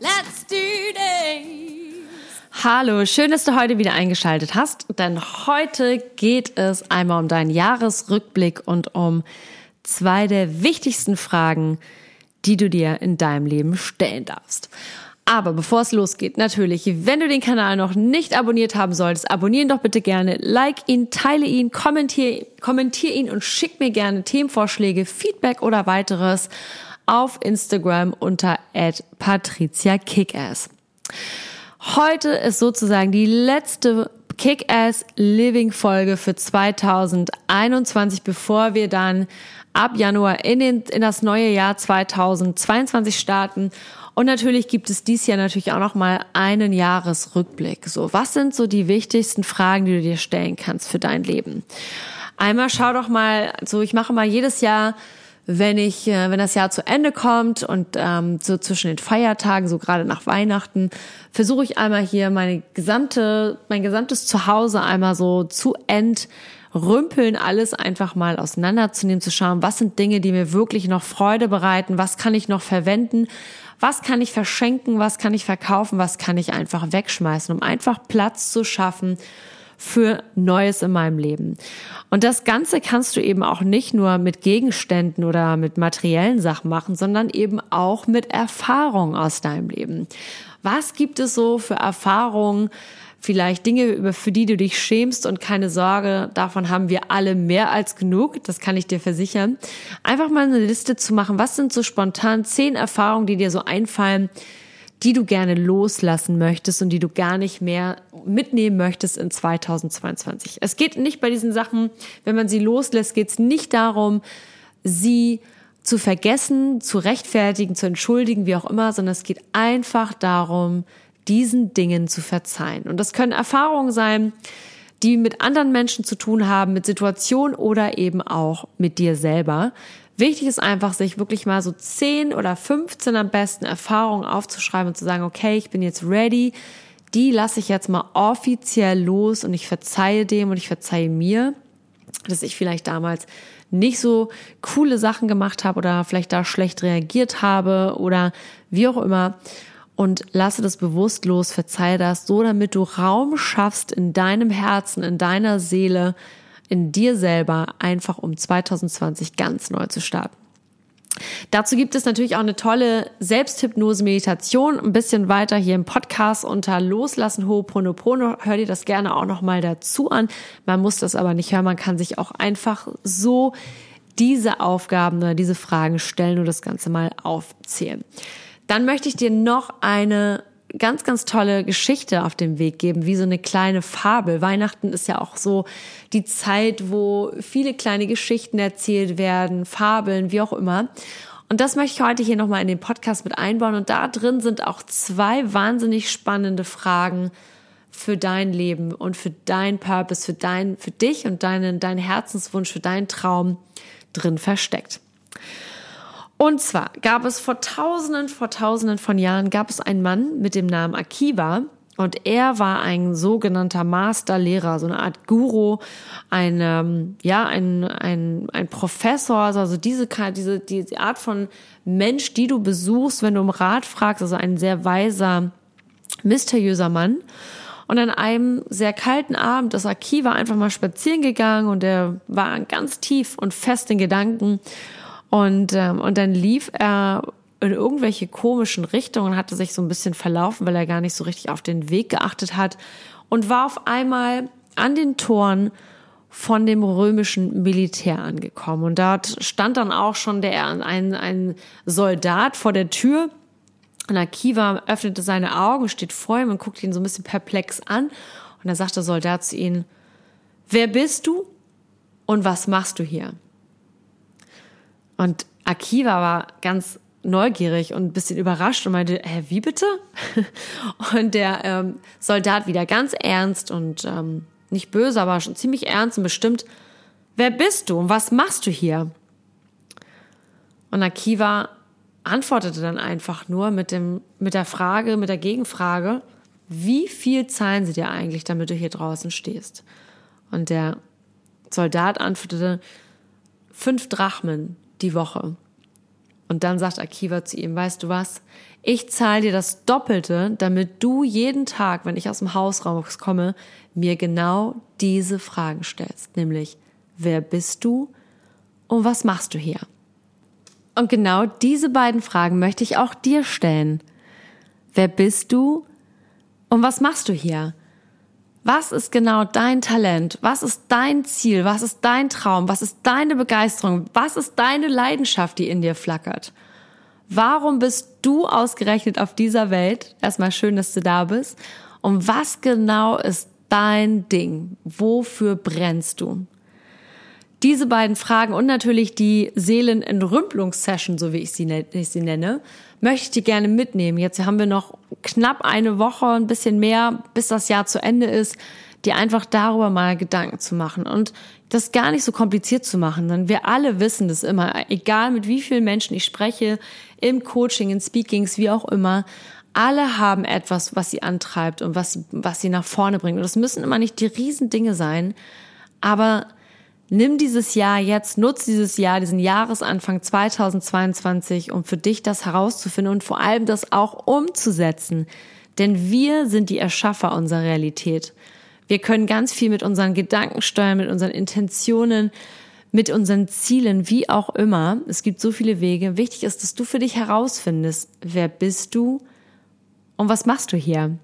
let's do this! Hallo, schön, dass du heute wieder eingeschaltet hast, denn heute geht es einmal um deinen Jahresrückblick und um zwei der wichtigsten Fragen, die du dir in deinem Leben stellen darfst. Aber bevor es losgeht, natürlich, wenn du den Kanal noch nicht abonniert haben solltest, abonnieren doch bitte gerne, like ihn, teile ihn, kommentier, kommentier ihn und schick mir gerne Themenvorschläge, Feedback oder weiteres auf Instagram unter patriziakickass. Heute ist sozusagen die letzte Kick-Ass Living Folge für 2021, bevor wir dann ab Januar in, den, in das neue Jahr 2022 starten. Und natürlich gibt es dies Jahr natürlich auch noch mal einen Jahresrückblick. So, was sind so die wichtigsten Fragen, die du dir stellen kannst für dein Leben? Einmal schau doch mal, so ich mache mal jedes Jahr wenn ich, äh, wenn das Jahr zu Ende kommt und ähm, so zwischen den Feiertagen, so gerade nach Weihnachten, versuche ich einmal hier meine gesamte, mein gesamtes Zuhause einmal so zu entrümpeln, alles einfach mal auseinanderzunehmen, zu schauen, was sind Dinge, die mir wirklich noch Freude bereiten, was kann ich noch verwenden, was kann ich verschenken, was kann ich verkaufen, was kann ich einfach wegschmeißen, um einfach Platz zu schaffen für Neues in meinem Leben. Und das Ganze kannst du eben auch nicht nur mit Gegenständen oder mit materiellen Sachen machen, sondern eben auch mit Erfahrungen aus deinem Leben. Was gibt es so für Erfahrungen, vielleicht Dinge, für die du dich schämst und keine Sorge, davon haben wir alle mehr als genug, das kann ich dir versichern. Einfach mal eine Liste zu machen, was sind so spontan zehn Erfahrungen, die dir so einfallen, die du gerne loslassen möchtest und die du gar nicht mehr mitnehmen möchtest in 2022. Es geht nicht bei diesen Sachen, wenn man sie loslässt, geht es nicht darum, sie zu vergessen, zu rechtfertigen, zu entschuldigen, wie auch immer, sondern es geht einfach darum, diesen Dingen zu verzeihen. Und das können Erfahrungen sein, die mit anderen Menschen zu tun haben, mit Situationen oder eben auch mit dir selber. Wichtig ist einfach, sich wirklich mal so 10 oder 15 am besten Erfahrungen aufzuschreiben und zu sagen, okay, ich bin jetzt ready, die lasse ich jetzt mal offiziell los und ich verzeihe dem und ich verzeihe mir, dass ich vielleicht damals nicht so coole Sachen gemacht habe oder vielleicht da schlecht reagiert habe oder wie auch immer. Und lasse das bewusst los, verzeihe das, so damit du Raum schaffst in deinem Herzen, in deiner Seele, in dir selber, einfach um 2020 ganz neu zu starten. Dazu gibt es natürlich auch eine tolle Selbsthypnose-Meditation. Ein bisschen weiter hier im Podcast unter Loslassen Ho'oponopono. Hör dir das gerne auch nochmal dazu an. Man muss das aber nicht hören. Man kann sich auch einfach so diese Aufgaben oder diese Fragen stellen und das Ganze mal aufzählen. Dann möchte ich dir noch eine ganz, ganz tolle Geschichte auf den Weg geben, wie so eine kleine Fabel. Weihnachten ist ja auch so die Zeit, wo viele kleine Geschichten erzählt werden, Fabeln, wie auch immer. Und das möchte ich heute hier nochmal in den Podcast mit einbauen. Und da drin sind auch zwei wahnsinnig spannende Fragen für dein Leben und für dein Purpose, für dein, für dich und deinen, deinen Herzenswunsch, für deinen Traum drin versteckt. Und zwar gab es vor Tausenden, vor Tausenden von Jahren gab es einen Mann mit dem Namen Akiva. Und er war ein sogenannter Masterlehrer, so eine Art Guru, ein, ähm, ja, ein, ein, ein Professor, also diese, diese, diese Art von Mensch, die du besuchst, wenn du um Rat fragst, also ein sehr weiser, mysteriöser Mann. Und an einem sehr kalten Abend ist Akiva einfach mal spazieren gegangen und er war ganz tief und fest in Gedanken und, ähm, und dann lief er in irgendwelche komischen Richtungen, hatte sich so ein bisschen verlaufen, weil er gar nicht so richtig auf den Weg geachtet hat und war auf einmal an den Toren von dem römischen Militär angekommen. Und dort stand dann auch schon der, ein, ein Soldat vor der Tür. Und Akiva öffnete seine Augen, steht vor ihm und guckt ihn so ein bisschen perplex an. Und da sagt der Soldat zu ihm, wer bist du und was machst du hier? Und Akiva war ganz neugierig und ein bisschen überrascht und meinte, hä, wie bitte? Und der ähm, Soldat wieder ganz ernst und ähm, nicht böse, aber schon ziemlich ernst und bestimmt, wer bist du und was machst du hier? Und Akiva antwortete dann einfach nur mit, dem, mit der Frage, mit der Gegenfrage, wie viel zahlen sie dir eigentlich, damit du hier draußen stehst? Und der Soldat antwortete, fünf Drachmen die Woche. Und dann sagt Akiva zu ihm, weißt du was? Ich zahle dir das Doppelte, damit du jeden Tag, wenn ich aus dem Haus rauskomme, mir genau diese Fragen stellst. Nämlich, wer bist du und was machst du hier? Und genau diese beiden Fragen möchte ich auch dir stellen. Wer bist du und was machst du hier? Was ist genau dein Talent? Was ist dein Ziel? Was ist dein Traum? Was ist deine Begeisterung? Was ist deine Leidenschaft, die in dir flackert? Warum bist du ausgerechnet auf dieser Welt? Erstmal schön, dass du da bist. Und was genau ist dein Ding? Wofür brennst du? Diese beiden Fragen und natürlich die Seelenentrümpelungssession, so wie ich sie, ne-, nenne, möchte ich gerne mitnehmen. Jetzt haben wir noch knapp eine Woche, ein bisschen mehr, bis das Jahr zu Ende ist, dir einfach darüber mal Gedanken zu machen und das gar nicht so kompliziert zu machen. Denn wir alle wissen das immer, egal mit wie vielen Menschen ich spreche, im Coaching, in Speakings, wie auch immer, alle haben etwas, was sie antreibt und was, was sie nach vorne bringt. Und das müssen immer nicht die Riesendinge sein, aber Nimm dieses Jahr jetzt, nutz dieses Jahr, diesen Jahresanfang 2022, um für dich das herauszufinden und vor allem das auch umzusetzen. Denn wir sind die Erschaffer unserer Realität. Wir können ganz viel mit unseren Gedanken steuern, mit unseren Intentionen, mit unseren Zielen, wie auch immer. Es gibt so viele Wege. Wichtig ist, dass du für dich herausfindest, wer bist du und was machst du hier?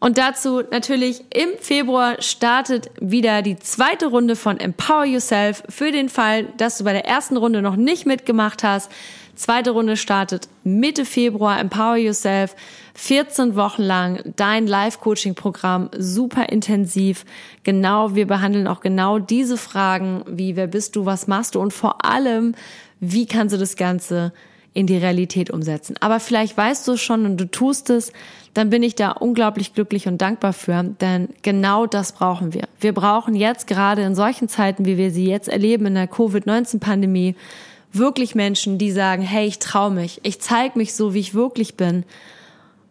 Und dazu natürlich im Februar startet wieder die zweite Runde von Empower Yourself für den Fall, dass du bei der ersten Runde noch nicht mitgemacht hast. Zweite Runde startet Mitte Februar Empower Yourself. 14 Wochen lang dein Live-Coaching-Programm, super intensiv. Genau, wir behandeln auch genau diese Fragen, wie wer bist du, was machst du und vor allem, wie kannst du das Ganze in die Realität umsetzen. Aber vielleicht weißt du es schon und du tust es, dann bin ich da unglaublich glücklich und dankbar für, denn genau das brauchen wir. Wir brauchen jetzt gerade in solchen Zeiten, wie wir sie jetzt erleben in der Covid-19-Pandemie, wirklich Menschen, die sagen, hey, ich traue mich, ich zeige mich so, wie ich wirklich bin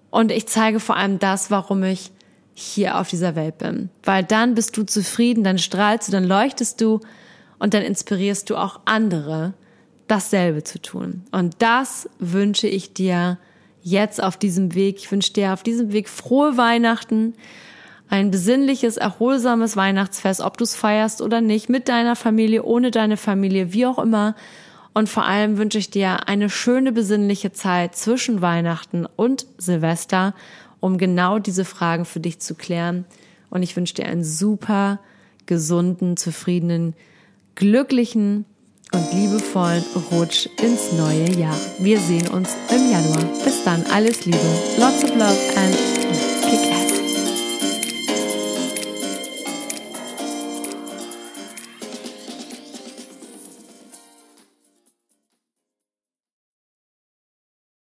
und ich zeige vor allem das, warum ich hier auf dieser Welt bin. Weil dann bist du zufrieden, dann strahlst du, dann leuchtest du und dann inspirierst du auch andere, dasselbe zu tun. Und das wünsche ich dir jetzt auf diesem Weg. Ich wünsche dir auf diesem Weg frohe Weihnachten, ein besinnliches, erholsames Weihnachtsfest, ob du es feierst oder nicht, mit deiner Familie, ohne deine Familie, wie auch immer. Und vor allem wünsche ich dir eine schöne, besinnliche Zeit zwischen Weihnachten und Silvester, um genau diese Fragen für dich zu klären. Und ich wünsche dir einen super gesunden, zufriedenen, glücklichen und liebevollen Rutsch ins neue Jahr. Wir sehen uns im Januar. Bis dann, alles Liebe, lots of love and kick ass.